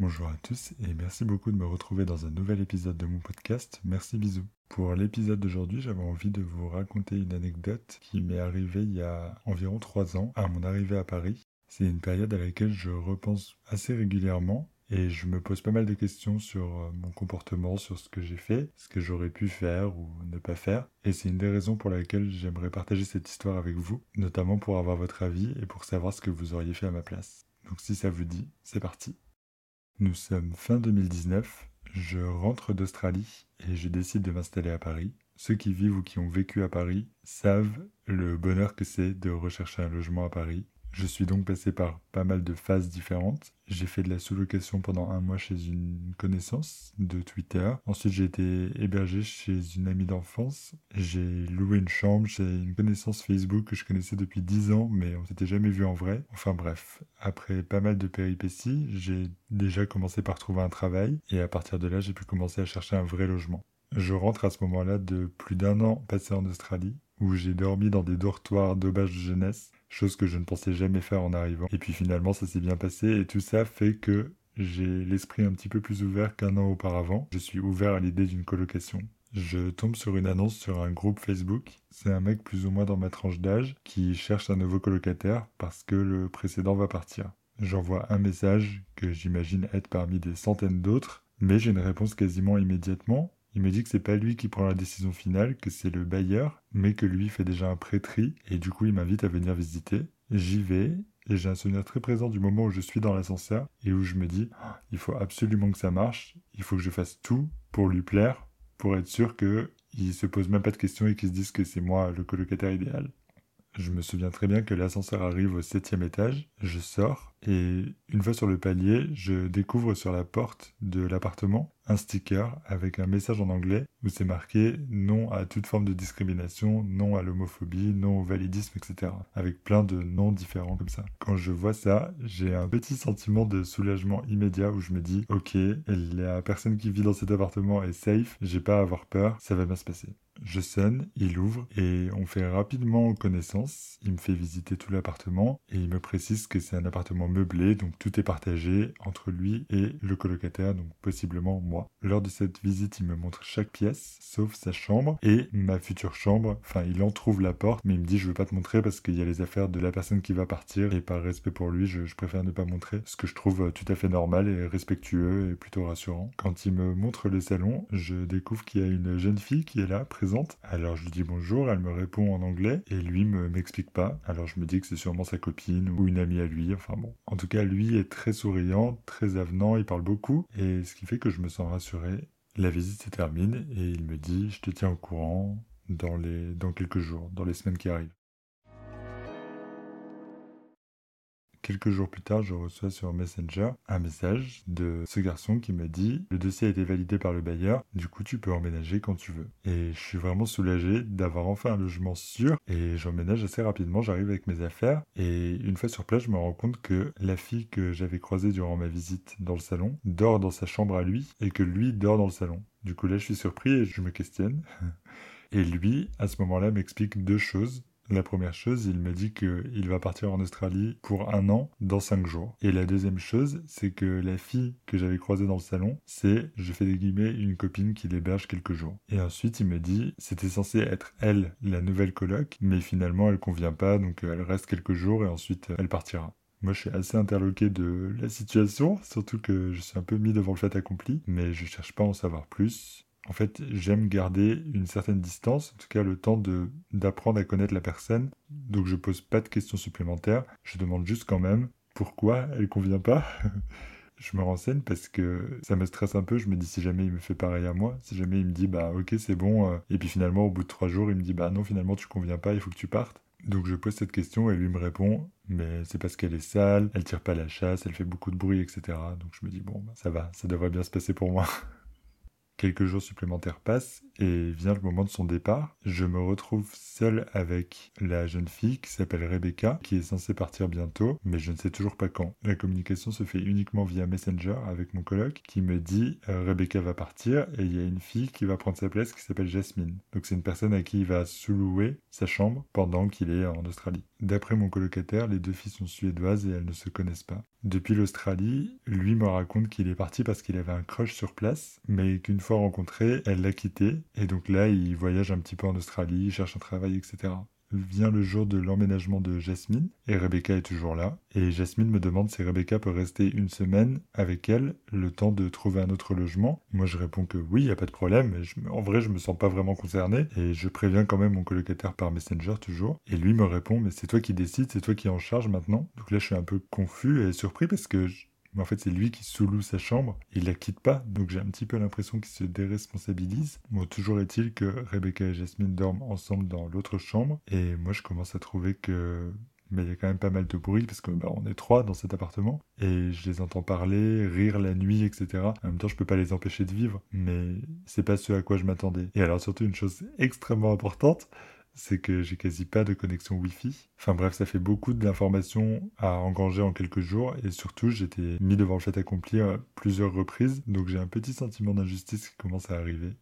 Bonjour à tous et merci beaucoup de me retrouver dans un nouvel épisode de mon podcast. Merci bisous. Pour l'épisode d'aujourd'hui, j'avais envie de vous raconter une anecdote qui m'est arrivée il y a environ trois ans à mon arrivée à Paris. C'est une période à laquelle je repense assez régulièrement et je me pose pas mal de questions sur euh, mon comportement, sur ce que j'ai fait, ce que j'aurais pu faire ou ne pas faire. Et c'est une des raisons pour laquelle j'aimerais partager cette histoire avec vous, notamment pour avoir votre avis et pour savoir ce que vous auriez fait à ma place. Donc si ça vous dit, c'est parti. Nous sommes fin 2019, je rentre d'Australie et je décide de m'installer à Paris. Ceux qui vivent ou qui ont vécu à Paris savent le bonheur que c'est de rechercher un logement à Paris. Je suis donc passé par pas mal de phases différentes. J'ai fait de la sous-location pendant un mois chez une connaissance de Twitter. Ensuite, j'ai été hébergé chez une amie d'enfance. J'ai loué une chambre chez une connaissance Facebook que je connaissais depuis 10 ans, mais on s'était jamais vu en vrai. Enfin bref, après pas mal de péripéties, j'ai déjà commencé par trouver un travail et à partir de là, j'ai pu commencer à chercher un vrai logement. Je rentre à ce moment-là de plus d'un an passé en Australie, où j'ai dormi dans des dortoirs d'auberge de jeunesse chose que je ne pensais jamais faire en arrivant. Et puis finalement, ça s'est bien passé et tout ça fait que j'ai l'esprit un petit peu plus ouvert qu'un an auparavant. Je suis ouvert à l'idée d'une colocation. Je tombe sur une annonce sur un groupe Facebook. C'est un mec plus ou moins dans ma tranche d'âge qui cherche un nouveau colocataire parce que le précédent va partir. J'envoie un message que j'imagine être parmi des centaines d'autres, mais j'ai une réponse quasiment immédiatement il me dit que c'est pas lui qui prend la décision finale, que c'est le bailleur, mais que lui fait déjà un prêtri, et du coup il m'invite à venir visiter. J'y vais, et j'ai un souvenir très présent du moment où je suis dans l'ascenseur, et où je me dis, ah, il faut absolument que ça marche, il faut que je fasse tout pour lui plaire, pour être sûr qu'il se pose même pas de questions et qu'il se dise que c'est moi le colocataire idéal. Je me souviens très bien que l'ascenseur arrive au septième étage, je sors, et une fois sur le palier, je découvre sur la porte de l'appartement un sticker avec un message en anglais où c'est marqué non à toute forme de discrimination, non à l'homophobie, non au validisme, etc. Avec plein de noms différents comme ça. Quand je vois ça, j'ai un petit sentiment de soulagement immédiat où je me dis ok, la personne qui vit dans cet appartement est safe, j'ai pas à avoir peur, ça va bien se passer. Je sonne, il ouvre et on fait rapidement connaissance. Il me fait visiter tout l'appartement et il me précise que c'est un appartement meublé, donc tout est partagé entre lui et le colocataire, donc possiblement moi. Lors de cette visite, il me montre chaque pièce, sauf sa chambre et ma future chambre. Enfin, il en trouve la porte, mais il me dit je veux pas te montrer parce qu'il y a les affaires de la personne qui va partir et par respect pour lui, je, je préfère ne pas montrer. Ce que je trouve tout à fait normal et respectueux et plutôt rassurant. Quand il me montre le salon, je découvre qu'il y a une jeune fille qui est là, présente. Alors je lui dis bonjour, elle me répond en anglais et lui me m'explique pas. Alors je me dis que c'est sûrement sa copine ou une amie à lui. Enfin bon. En tout cas, lui est très souriant, très avenant, il parle beaucoup et ce qui fait que je me sens rassuré. La visite se termine et il me dit je te tiens au courant dans les dans quelques jours, dans les semaines qui arrivent. Quelques jours plus tard, je reçois sur Messenger un message de ce garçon qui me dit le dossier a été validé par le bailleur, du coup tu peux emménager quand tu veux. Et je suis vraiment soulagé d'avoir enfin un logement sûr et j'emménage assez rapidement, j'arrive avec mes affaires et une fois sur place, je me rends compte que la fille que j'avais croisée durant ma visite dans le salon dort dans sa chambre à lui et que lui dort dans le salon. Du coup là, je suis surpris et je me questionne. Et lui, à ce moment-là, m'explique deux choses. La première chose, il me dit qu'il va partir en Australie pour un an dans cinq jours. Et la deuxième chose, c'est que la fille que j'avais croisée dans le salon, c'est, je fais des guillemets, une copine qui l'héberge quelques jours. Et ensuite, il me dit, c'était censé être elle, la nouvelle coloc, mais finalement, elle convient pas, donc elle reste quelques jours et ensuite, elle partira. Moi, je suis assez interloqué de la situation, surtout que je suis un peu mis devant le fait accompli, mais je cherche pas à en savoir plus en fait, j'aime garder une certaine distance, en tout cas le temps d'apprendre à connaître la personne. Donc je pose pas de questions supplémentaires, je demande juste quand même Pourquoi elle convient pas je me renseigne parce que ça me stresse un peu. Je me dis si jamais il me fait pareil à moi, si jamais il me dit bah ok c'est bon, euh, et puis finalement au bout de trois jours il me dit bah non finalement tu conviens pas, il faut que tu partes. Donc je pose cette question et lui me répond mais c'est parce qu'elle est sale, elle tire pas la chasse, elle fait beaucoup de bruit, etc. Donc je me dis bon bah, ça va, ça devrait bien se passer pour moi. Quelques jours supplémentaires passent et vient le moment de son départ. Je me retrouve seul avec la jeune fille qui s'appelle Rebecca, qui est censée partir bientôt, mais je ne sais toujours pas quand. La communication se fait uniquement via Messenger avec mon coloc qui me dit euh, Rebecca va partir et il y a une fille qui va prendre sa place qui s'appelle Jasmine. Donc c'est une personne à qui il va sous-louer sa chambre pendant qu'il est en Australie. D'après mon colocataire, les deux filles sont suédoises et elles ne se connaissent pas. Depuis l'Australie, lui me raconte qu'il est parti parce qu'il avait un crush sur place, mais qu'une fois rencontré, elle l'a quitté et donc là, il voyage un petit peu en Australie, il cherche un travail, etc. Vient le jour de l'emménagement de Jasmine, et Rebecca est toujours là. Et Jasmine me demande si Rebecca peut rester une semaine avec elle, le temps de trouver un autre logement. Moi, je réponds que oui, il n'y a pas de problème. en vrai, je me sens pas vraiment concerné, et je préviens quand même mon colocataire par Messenger toujours. Et lui me répond, mais c'est toi qui décides, c'est toi qui en charge maintenant. Donc là, je suis un peu confus et surpris parce que mais en fait c'est lui qui sous-loue sa chambre, il la quitte pas, donc j'ai un petit peu l'impression qu'il se déresponsabilise. Bon, toujours est-il que Rebecca et Jasmine dorment ensemble dans l'autre chambre, et moi je commence à trouver que mais il y a quand même pas mal de bruit parce que bah, on est trois dans cet appartement et je les entends parler, rire la nuit, etc. En même temps, je peux pas les empêcher de vivre, mais c'est pas ce à quoi je m'attendais. Et alors surtout une chose extrêmement importante, c'est que j'ai quasi pas de connexion Wi-Fi. Enfin bref, ça fait beaucoup d'informations à engranger en quelques jours et surtout j'étais mis devant le fait accompli à plusieurs reprises, donc j'ai un petit sentiment d'injustice qui commence à arriver.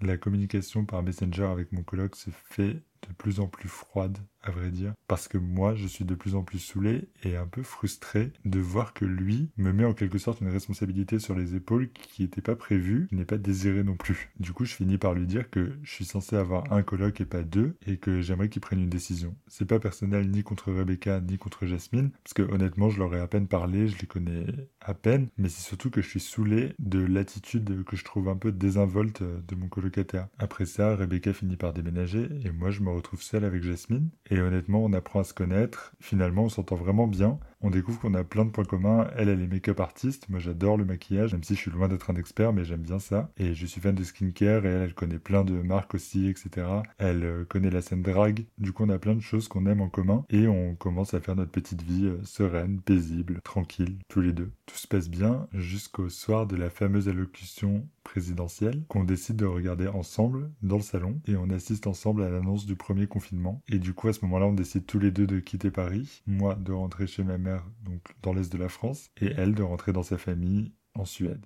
La communication par Messenger avec mon coloc se fait de plus en plus froide à vrai dire, parce que moi, je suis de plus en plus saoulé et un peu frustré de voir que lui me met en quelque sorte une responsabilité sur les épaules qui n'était pas prévue, qui n'est pas désirée non plus. Du coup, je finis par lui dire que je suis censé avoir un colloque et pas deux, et que j'aimerais qu'il prenne une décision. C'est pas personnel ni contre Rebecca ni contre Jasmine, parce que honnêtement, je leur ai à peine parlé, je les connais à peine, mais c'est surtout que je suis saoulé de l'attitude que je trouve un peu désinvolte de mon colocataire. Après ça, Rebecca finit par déménager, et moi je me retrouve seul avec Jasmine, honnêtement, on apprend à se connaître. Finalement, on s'entend vraiment bien. On découvre qu'on a plein de points communs. Elle, elle est make-up artiste. Moi, j'adore le maquillage, même si je suis loin d'être un expert, mais j'aime bien ça. Et je suis fan de skincare et elle, elle connaît plein de marques aussi, etc. Elle euh, connaît la scène drag. Du coup, on a plein de choses qu'on aime en commun et on commence à faire notre petite vie euh, sereine, paisible, tranquille, tous les deux. Tout se passe bien jusqu'au soir de la fameuse allocution présidentielle qu'on décide de regarder ensemble dans le salon et on assiste ensemble à l'annonce du premier confinement. Et du coup, à ce moment-là, on décide tous les deux de quitter Paris. Moi, de rentrer chez ma mère, donc dans l'est de la France, et elle de rentrer dans sa famille en Suède.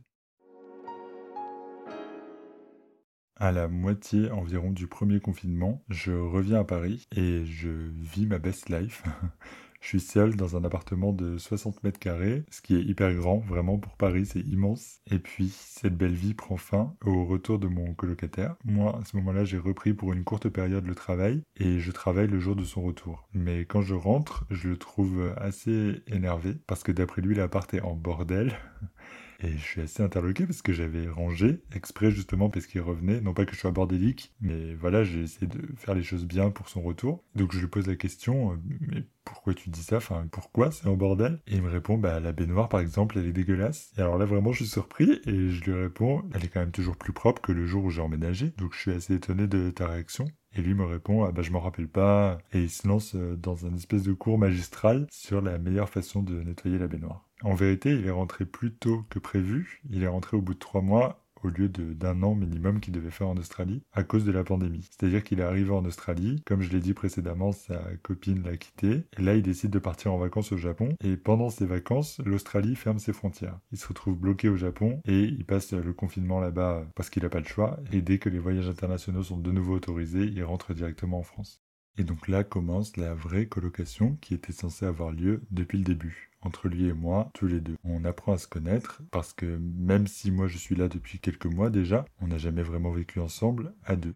À la moitié environ du premier confinement, je reviens à Paris et je vis ma best life. Je suis seul dans un appartement de 60 mètres carrés, ce qui est hyper grand, vraiment pour Paris, c'est immense. Et puis, cette belle vie prend fin au retour de mon colocataire. Moi, à ce moment-là, j'ai repris pour une courte période le travail et je travaille le jour de son retour. Mais quand je rentre, je le trouve assez énervé parce que d'après lui, l'appart est en bordel. Et je suis assez interloqué parce que j'avais rangé exprès justement parce qu'il revenait. Non pas que je sois bordélique, mais voilà, j'ai essayé de faire les choses bien pour son retour. Donc je lui pose la question, euh, mais pourquoi tu dis ça? Enfin, pourquoi c'est en bordel? Et il me répond, bah la baignoire par exemple, elle est dégueulasse. Et alors là vraiment, je suis surpris et je lui réponds, elle est quand même toujours plus propre que le jour où j'ai emménagé. Donc je suis assez étonné de ta réaction. Et lui me répond ah bah je m'en rappelle pas et il se lance euh, dans un espèce de cours magistral sur la meilleure façon de nettoyer la baignoire. En vérité, il est rentré plus tôt que prévu. Il est rentré au bout de trois mois au lieu d'un an minimum qu'il devait faire en Australie à cause de la pandémie. C'est-à-dire qu'il est arrivé en Australie, comme je l'ai dit précédemment, sa copine l'a quitté, et là il décide de partir en vacances au Japon, et pendant ses vacances, l'Australie ferme ses frontières. Il se retrouve bloqué au Japon, et il passe le confinement là-bas parce qu'il n'a pas le choix, et dès que les voyages internationaux sont de nouveau autorisés, il rentre directement en France. Et donc là commence la vraie colocation qui était censée avoir lieu depuis le début entre lui et moi, tous les deux. On apprend à se connaître parce que même si moi je suis là depuis quelques mois déjà, on n'a jamais vraiment vécu ensemble à deux.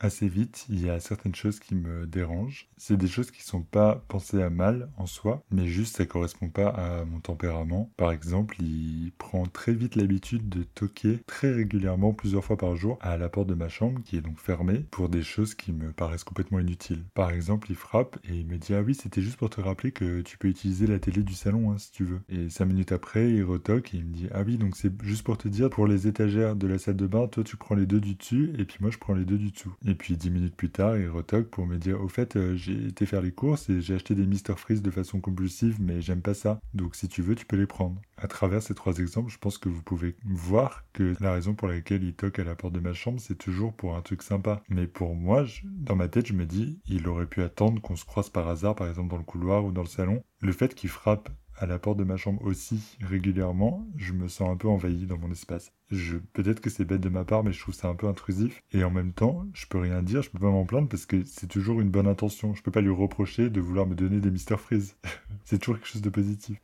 Assez vite, il y a certaines choses qui me dérangent. C'est des choses qui sont pas pensées à mal en soi, mais juste ça correspond pas à mon tempérament. Par exemple, il prend très vite l'habitude de toquer très régulièrement, plusieurs fois par jour, à la porte de ma chambre, qui est donc fermée, pour des choses qui me paraissent complètement inutiles. Par exemple, il frappe et il me dit Ah oui, c'était juste pour te rappeler que tu peux utiliser la télé du salon hein, si tu veux. Et cinq minutes après, il retoque et il me dit Ah oui, donc c'est juste pour te dire, pour les étagères de la salle de bain, toi tu prends les deux du dessus et puis moi je prends les deux du dessous. Puis dix minutes plus tard, il retoque pour me dire Au fait, euh, j'ai été faire les courses et j'ai acheté des Mister Freeze de façon compulsive, mais j'aime pas ça. Donc si tu veux, tu peux les prendre. À travers ces trois exemples, je pense que vous pouvez voir que la raison pour laquelle il toque à la porte de ma chambre, c'est toujours pour un truc sympa. Mais pour moi, dans ma tête, je me dis, il aurait pu attendre qu'on se croise par hasard, par exemple dans le couloir ou dans le salon. Le fait qu'il frappe à la porte de ma chambre aussi régulièrement, je me sens un peu envahi dans mon espace. Peut-être que c'est bête de ma part, mais je trouve ça un peu intrusif. Et en même temps, je peux rien dire, je peux pas m'en plaindre parce que c'est toujours une bonne intention. Je peux pas lui reprocher de vouloir me donner des Mister Freeze. c'est toujours quelque chose de positif.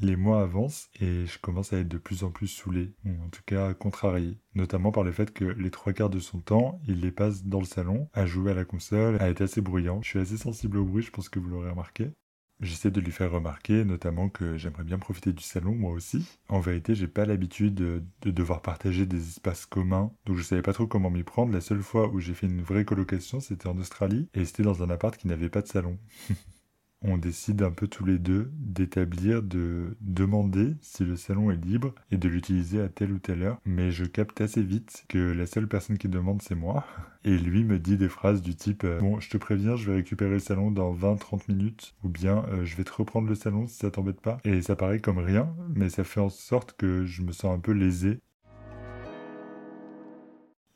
Les mois avancent et je commence à être de plus en plus saoulé, ou en tout cas contrarié, notamment par le fait que les trois quarts de son temps, il les passe dans le salon, à jouer à la console, à être assez bruyant. Je suis assez sensible au bruit, je pense que vous l'aurez remarqué. J'essaie de lui faire remarquer notamment que j'aimerais bien profiter du salon moi aussi. En vérité, j'ai pas l'habitude de, devoir partager des espaces communs, donc je savais pas trop comment m'y prendre. La seule fois où j'ai fait une vraie colocation, c'était en Australie et c'était dans un appart qui n'avait pas de salon. on décide un peu tous les deux d'établir, de demander si le salon est libre et de l'utiliser à telle ou telle heure. Mais je capte assez vite que la seule personne qui demande c'est moi. Et lui me dit des phrases du type euh, Bon, je te préviens, je vais récupérer le salon dans 20-30 minutes. Ou bien euh, je vais te reprendre le salon si ça t'embête pas. Et ça paraît comme rien, mais ça fait en sorte que je me sens un peu lésé.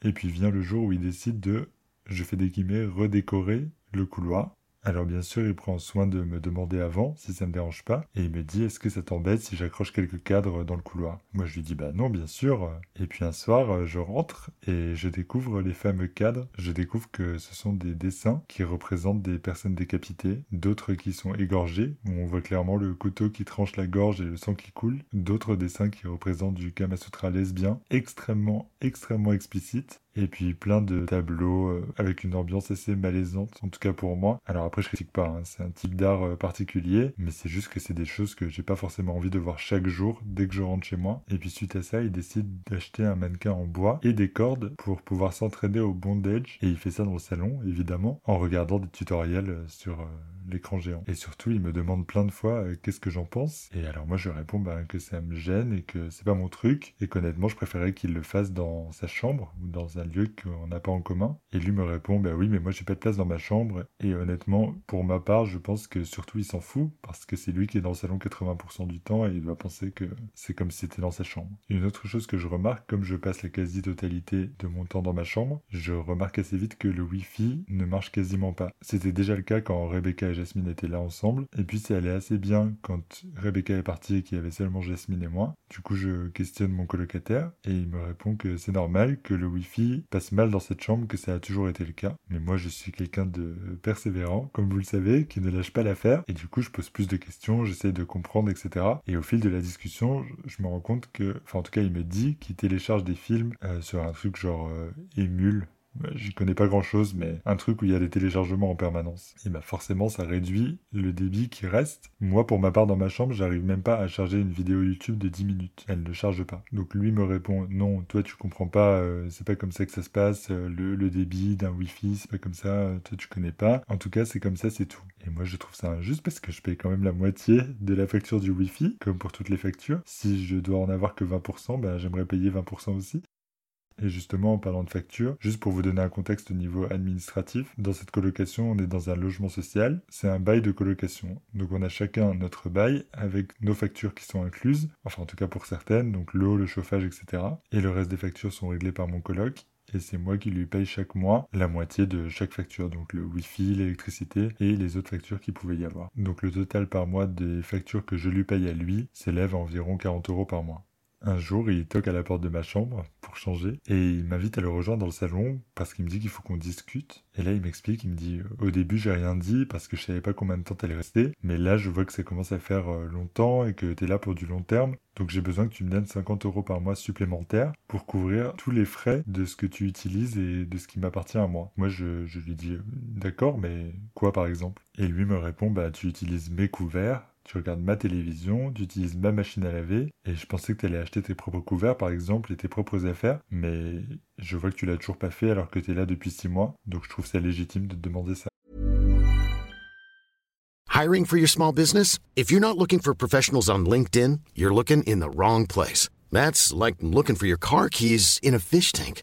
Et puis vient le jour où il décide de, je fais des guillemets, redécorer le couloir. Alors bien sûr, il prend soin de me demander avant si ça me dérange pas, et il me dit est-ce que ça t'embête si j'accroche quelques cadres dans le couloir? Moi je lui dis bah non bien sûr. Et puis un soir, je rentre et je découvre les fameux cadres. Je découvre que ce sont des dessins qui représentent des personnes décapitées, d'autres qui sont égorgées, où on voit clairement le couteau qui tranche la gorge et le sang qui coule, d'autres dessins qui représentent du Kamasutra lesbien, extrêmement extrêmement explicite, et puis plein de tableaux euh, avec une ambiance assez malaisante, en tout cas pour moi. Alors après, je critique pas, hein, c'est un type d'art euh, particulier, mais c'est juste que c'est des choses que j'ai pas forcément envie de voir chaque jour dès que je rentre chez moi. Et puis suite à ça, il décide d'acheter un mannequin en bois et des cordes pour pouvoir s'entraîner au bondage, et il fait ça dans le salon, évidemment, en regardant des tutoriels euh, sur l'écran géant. Et surtout, il me demande plein de fois qu'est-ce que j'en pense. Et alors moi, je réponds bah, que ça me gêne et que c'est pas mon truc, et qu'honnêtement, je préférais qu'il le fasse dans sa chambre ou dans un lieu qu'on n'a pas en commun. Et lui me répond, bah oui, mais moi j'ai pas de place dans ma chambre. Et honnêtement, pour ma part, je pense que surtout il s'en fout, parce que c'est lui qui est dans le salon 80% du temps et il va penser que c'est comme si c'était dans sa chambre. Une autre chose que je remarque, comme je passe la quasi-totalité de mon temps dans ma chambre, je remarque assez vite que le Wi-Fi ne marche quasiment pas. C'était déjà le cas quand Rebecca Jasmine étaient là ensemble, et puis c'est allé assez bien quand Rebecca est partie et qu'il y avait seulement Jasmine et moi. Du coup, je questionne mon colocataire et il me répond que c'est normal que le Wi-Fi passe mal dans cette chambre que ça a toujours été le cas. Mais moi, je suis quelqu'un de persévérant, comme vous le savez, qui ne lâche pas l'affaire. Et du coup, je pose plus de questions, j'essaie de comprendre, etc. Et au fil de la discussion, je me rends compte que, enfin, en tout cas, il me dit qu'il télécharge des films euh, sur un truc genre euh, Emule j'y connais pas grand chose, mais un truc où il y a des téléchargements en permanence. Et bah forcément, ça réduit le débit qui reste. Moi, pour ma part, dans ma chambre, j'arrive même pas à charger une vidéo YouTube de 10 minutes. Elle ne charge pas. Donc lui me répond, non, toi tu comprends pas, euh, c'est pas comme ça que ça se passe, euh, le, débit d'un Wi-Fi, c'est pas comme ça, euh, toi tu connais pas. En tout cas, c'est comme ça, c'est tout. Et moi, je trouve ça injuste parce que je paye quand même la moitié de la facture du Wi-Fi, comme pour toutes les factures. Si je dois en avoir que 20%, bah, j'aimerais payer 20% aussi. Et justement, en parlant de facture, juste pour vous donner un contexte au niveau administratif, dans cette colocation, on est dans un logement social, c'est un bail de colocation. Donc on a chacun notre bail avec nos factures qui sont incluses, enfin en tout cas pour certaines, donc l'eau, le chauffage, etc. Et le reste des factures sont réglées par mon coloc et c'est moi qui lui paye chaque mois la moitié de chaque facture, donc le wifi, l'électricité et les autres factures qu'il pouvait y avoir. Donc le total par mois des factures que je lui paye à lui s'élève à environ 40 euros par mois. Un jour, il toque à la porte de ma chambre pour changer et il m'invite à le rejoindre dans le salon parce qu'il me dit qu'il faut qu'on discute. Et là, il m'explique, il me dit au début, j'ai rien dit parce que je savais pas combien de temps t'allais rester, mais là, je vois que ça commence à faire euh, longtemps et que t'es là pour du long terme. Donc j'ai besoin que tu me donnes 50 euros par mois supplémentaires pour couvrir tous les frais de ce que tu utilises et de ce qui m'appartient à moi. Moi, je, je lui dis, d'accord, mais quoi par exemple? Et lui me répond, bah tu utilises mes couverts, tu regardes ma télévision, tu utilises ma machine à laver, et je pensais que tu allais acheter tes propres couverts, par exemple, et tes propres affaires, mais je vois que tu l'as toujours pas fait alors que tu es là depuis six mois, donc je trouve ça légitime de te demander ça. Hiring for your small business? If you're not looking for professionals on LinkedIn, you're looking in the wrong place. That's like looking for your car keys in a fish tank.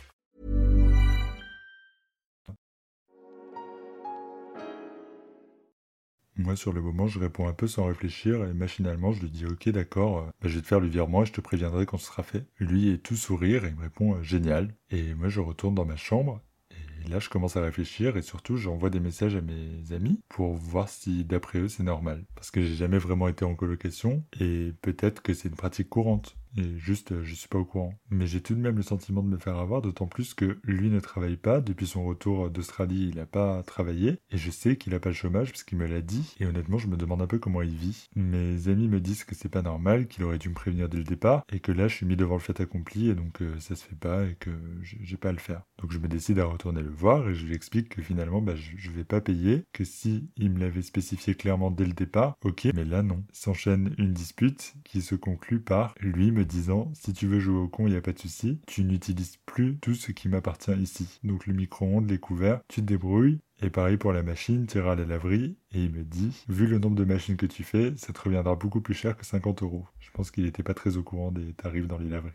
Moi, sur le moment, je réponds un peu sans réfléchir et machinalement, je lui dis Ok, d'accord, euh, bah, je vais te faire le virement et je te préviendrai quand ce sera fait. Lui est tout sourire et il me répond euh, Génial. Et moi, je retourne dans ma chambre et là, je commence à réfléchir et surtout, j'envoie des messages à mes amis pour voir si, d'après eux, c'est normal. Parce que j'ai jamais vraiment été en colocation et peut-être que c'est une pratique courante. Et juste, euh, je suis pas au courant. Mais j'ai tout de même le sentiment de me faire avoir, d'autant plus que lui ne travaille pas. Depuis son retour d'Australie, il n'a pas travaillé. Et je sais qu'il a pas le chômage, parce qu'il me l'a dit. Et honnêtement, je me demande un peu comment il vit. Mes amis me disent que c'est pas normal, qu'il aurait dû me prévenir dès le départ. Et que là, je suis mis devant le fait accompli, et donc euh, ça se fait pas, et que j'ai pas à le faire. Donc je me décide à retourner le voir, et je lui explique que finalement, bah, je, je vais pas payer. Que si il me l'avait spécifié clairement dès le départ, ok, mais là non. S'enchaîne une dispute qui se conclut par lui me disant si tu veux jouer au con, il n'y a pas de souci, tu n'utilises plus tout ce qui m'appartient ici. Donc le micro-ondes, les couverts, tu te débrouilles. Et pareil pour la machine, tu iras à la laverie. Et il me dit, vu le nombre de machines que tu fais, ça te reviendra beaucoup plus cher que 50 euros. Je pense qu'il n'était pas très au courant des tarifs dans les laveries.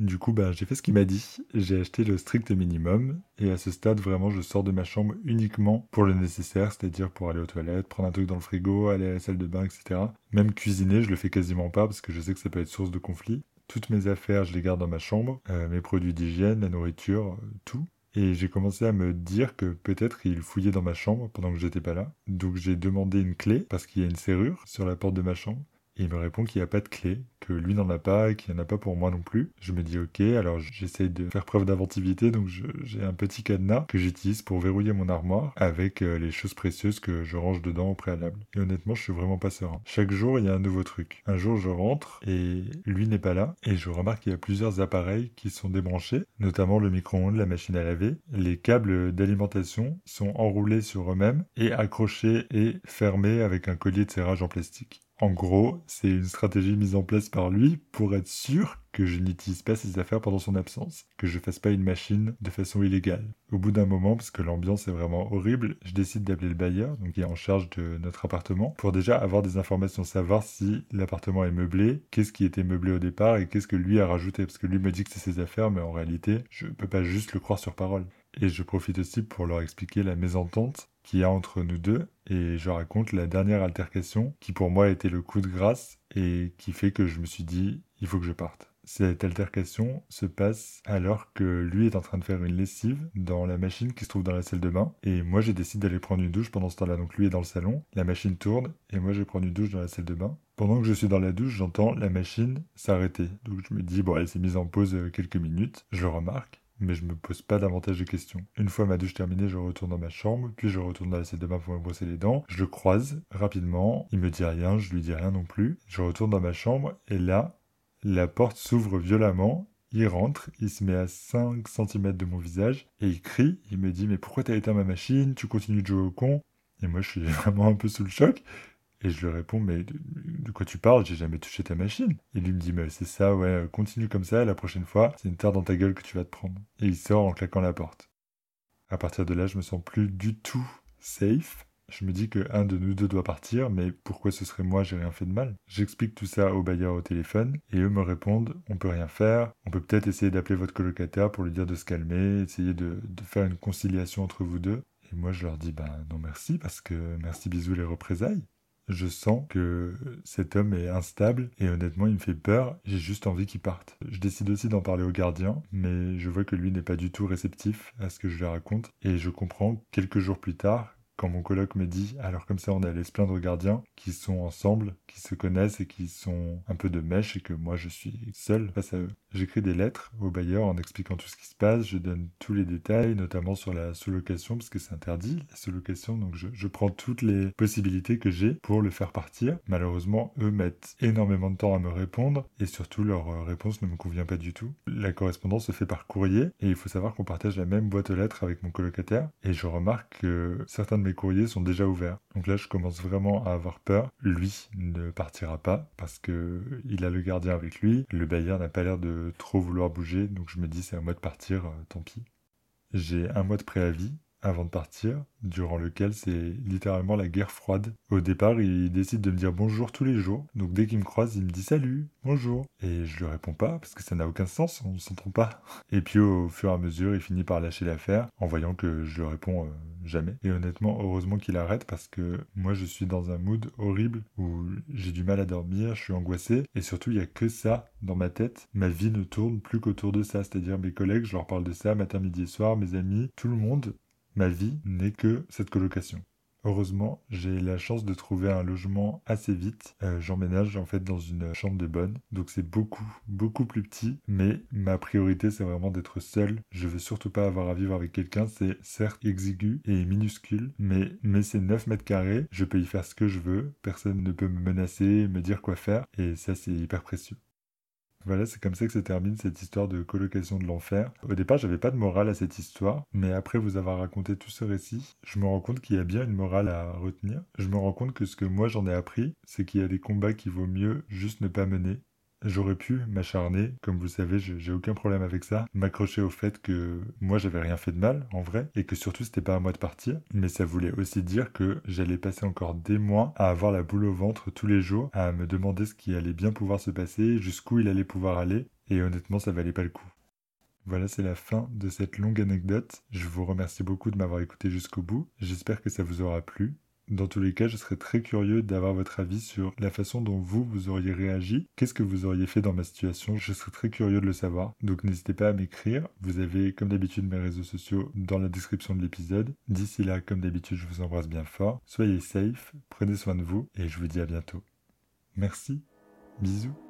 Du coup, bah, j'ai fait ce qu'il m'a dit. J'ai acheté le strict minimum. Et à ce stade, vraiment, je sors de ma chambre uniquement pour le nécessaire, c'est-à-dire pour aller aux toilettes, prendre un truc dans le frigo, aller à la salle de bain, etc. Même cuisiner, je le fais quasiment pas parce que je sais que ça peut être source de conflit. Toutes mes affaires, je les garde dans ma chambre. Euh, mes produits d'hygiène, la nourriture, tout. Et j'ai commencé à me dire que peut-être il fouillait dans ma chambre pendant que j'étais pas là. Donc j'ai demandé une clé parce qu'il y a une serrure sur la porte de ma chambre. Il me répond qu'il n'y a pas de clé, que lui n'en a pas et qu'il n'y en a pas pour moi non plus. Je me dis ok, alors j'essaye de faire preuve d'inventivité, donc j'ai un petit cadenas que j'utilise pour verrouiller mon armoire avec euh, les choses précieuses que je range dedans au préalable. Et honnêtement, je suis vraiment pas serein. Chaque jour, il y a un nouveau truc. Un jour, je rentre et lui n'est pas là et je remarque qu'il y a plusieurs appareils qui sont débranchés, notamment le micro-ondes, la machine à laver. Les câbles d'alimentation sont enroulés sur eux-mêmes et accrochés et fermés avec un collier de serrage en plastique. En gros, c'est une stratégie mise en place par lui pour être sûr que je n'utilise pas ses affaires pendant son absence, que je fasse pas une machine de façon illégale. Au bout d'un moment, parce que l'ambiance est vraiment horrible, je décide d'appeler le bailleur, donc qui est en charge de notre appartement, pour déjà avoir des informations, savoir si l'appartement est meublé, qu'est-ce qui était meublé au départ et qu'est-ce que lui a rajouté, parce que lui me dit que c'est ses affaires, mais en réalité, je peux pas juste le croire sur parole. Et je profite aussi pour leur expliquer la mésentente qu'il y a entre nous deux et je raconte la dernière altercation qui pour moi a été le coup de grâce et qui fait que je me suis dit il faut que je parte. Cette altercation se passe alors que lui est en train de faire une lessive dans la machine qui se trouve dans la salle de bain et moi j'ai décidé d'aller prendre une douche pendant ce temps-là. Donc lui est dans le salon, la machine tourne et moi je prends une douche dans la salle de bain. Pendant que je suis dans la douche, j'entends la machine s'arrêter. Donc je me dis bon elle s'est mise en pause euh, quelques minutes, je remarque mais je me pose pas davantage de questions. Une fois ma douche terminée, je retourne dans ma chambre, puis je retourne dans la salle de bain pour me brosser les dents. Je le croise rapidement, il me dit rien, je lui dis rien non plus. Je retourne dans ma chambre et là, la porte s'ouvre violemment. Il rentre, il se met à 5 cm de mon visage et il crie. Il me dit Mais pourquoi t'as éteint ma machine? Tu continues de jouer au con? Et moi, je suis vraiment un peu sous le choc. Et je lui réponds, mais de, quoi tu parles? J'ai jamais touché ta machine. Et lui me dit, mais c'est ça, ouais, continue comme ça, la prochaine fois, c'est une terre dans ta gueule que tu vas te prendre. Et il sort en claquant la porte. À partir de là, je me sens plus du tout safe. Je me dis que un de nous deux doit partir, mais pourquoi ce serait moi, j'ai rien fait de mal? J'explique tout ça au bailleur au téléphone, et eux me répondent, on peut rien faire, on peut peut-être essayer d'appeler votre colocataire pour lui dire de se calmer, essayer de, de faire une conciliation entre vous deux. Et moi, je leur dis, ben non merci, parce que merci bisous les représailles je sens que cet homme est instable et honnêtement il me fait peur, j'ai juste envie qu'il parte. Je décide aussi d'en parler au gardien, mais je vois que lui n'est pas du tout réceptif à ce que je lui raconte et je comprends quelques jours plus tard quand mon coloc me dit, alors comme ça on allé se plaindre aux gardiens, qui sont ensemble, qui se connaissent et qui sont un peu de mèche et que moi je suis seul face à eux. J'écris des lettres au bailleur en expliquant tout ce qui se passe, je donne tous les détails, notamment sur la sous-location, parce que c'est interdit, la sous-location, donc je, prends toutes les possibilités que j'ai pour le faire partir. Malheureusement, eux mettent énormément de temps à me répondre, et surtout leur euh, réponse ne me convient pas du tout. La correspondance se fait par courrier, et il faut savoir qu'on partage la même boîte aux lettres avec mon colocataire, et je remarque que certains de mes courriers sont déjà ouverts. Donc là, je commence vraiment à avoir peur. Lui ne partira pas, parce que il a le gardien avec lui, le bailleur n'a pas l'air de trop vouloir bouger, donc je me dis c'est un mois de partir, euh, tant pis. J'ai un mois de préavis avant de partir, durant lequel c'est littéralement la guerre froide. Au départ, il décide de me dire bonjour tous les jours. Donc dès qu'il me croise, il me dit salut, bonjour. Et je lui réponds pas parce que ça n'a aucun sens, on ne s'entend pas. Et puis au fur et à mesure, il finit par lâcher l'affaire en voyant que je réponds euh, jamais. Et honnêtement, heureusement qu'il arrête parce que moi je suis dans un mood horrible où j'ai du mal à dormir, je suis angoissé et surtout il y a que ça dans ma tête. Ma vie ne tourne plus qu'autour de ça, c'est-à-dire mes collègues, je leur parle de ça matin, midi et soir, mes amis, tout le monde Ma vie n'est que cette colocation. Heureusement, j'ai la chance de trouver un logement assez vite. Euh, j'emménage en fait dans une chambre de bonne, donc c'est beaucoup, beaucoup plus petit. Mais ma priorité, c'est vraiment d'être seul. Je veux surtout pas avoir à vivre avec quelqu'un. C'est certes exigu et minuscule, mais mais c'est 9 mètres carrés. Je peux y faire ce que je veux. Personne ne peut me menacer, me dire quoi faire, et ça c'est hyper précieux. Voilà, c'est comme ça que se termine cette histoire de colocation de l'enfer. Au départ, j'avais pas de morale à cette histoire, mais après vous avoir raconté tout ce récit, je me rends compte qu'il y a bien une morale à retenir. Je me rends compte que ce que moi j'en ai appris, c'est qu'il y a des combats qui vaut mieux juste ne pas mener, J'aurais pu m'acharner, comme vous savez, j'ai aucun problème avec ça, m'accrocher au fait que moi j'avais rien fait de mal en vrai, et que surtout c'était pas à moi de partir, mais ça voulait aussi dire que j'allais passer encore des mois à avoir la boule au ventre tous les jours, à me demander ce qui allait bien pouvoir se passer, jusqu'où il allait pouvoir aller, et honnêtement ça valait pas le coup. Voilà, c'est la fin de cette longue anecdote. Je vous remercie beaucoup de m'avoir écouté jusqu'au bout. J'espère que ça vous aura plu. Dans tous les cas, je serais très curieux d'avoir votre avis sur la façon dont vous, vous auriez réagi. Qu'est-ce que vous auriez fait dans ma situation? Je serais très curieux de le savoir. Donc n'hésitez pas à m'écrire. Vous avez, comme d'habitude, mes réseaux sociaux dans la description de l'épisode. D'ici là, comme d'habitude, je vous embrasse bien fort. Soyez safe, prenez soin de vous et je vous dis à bientôt. Merci. Bisous.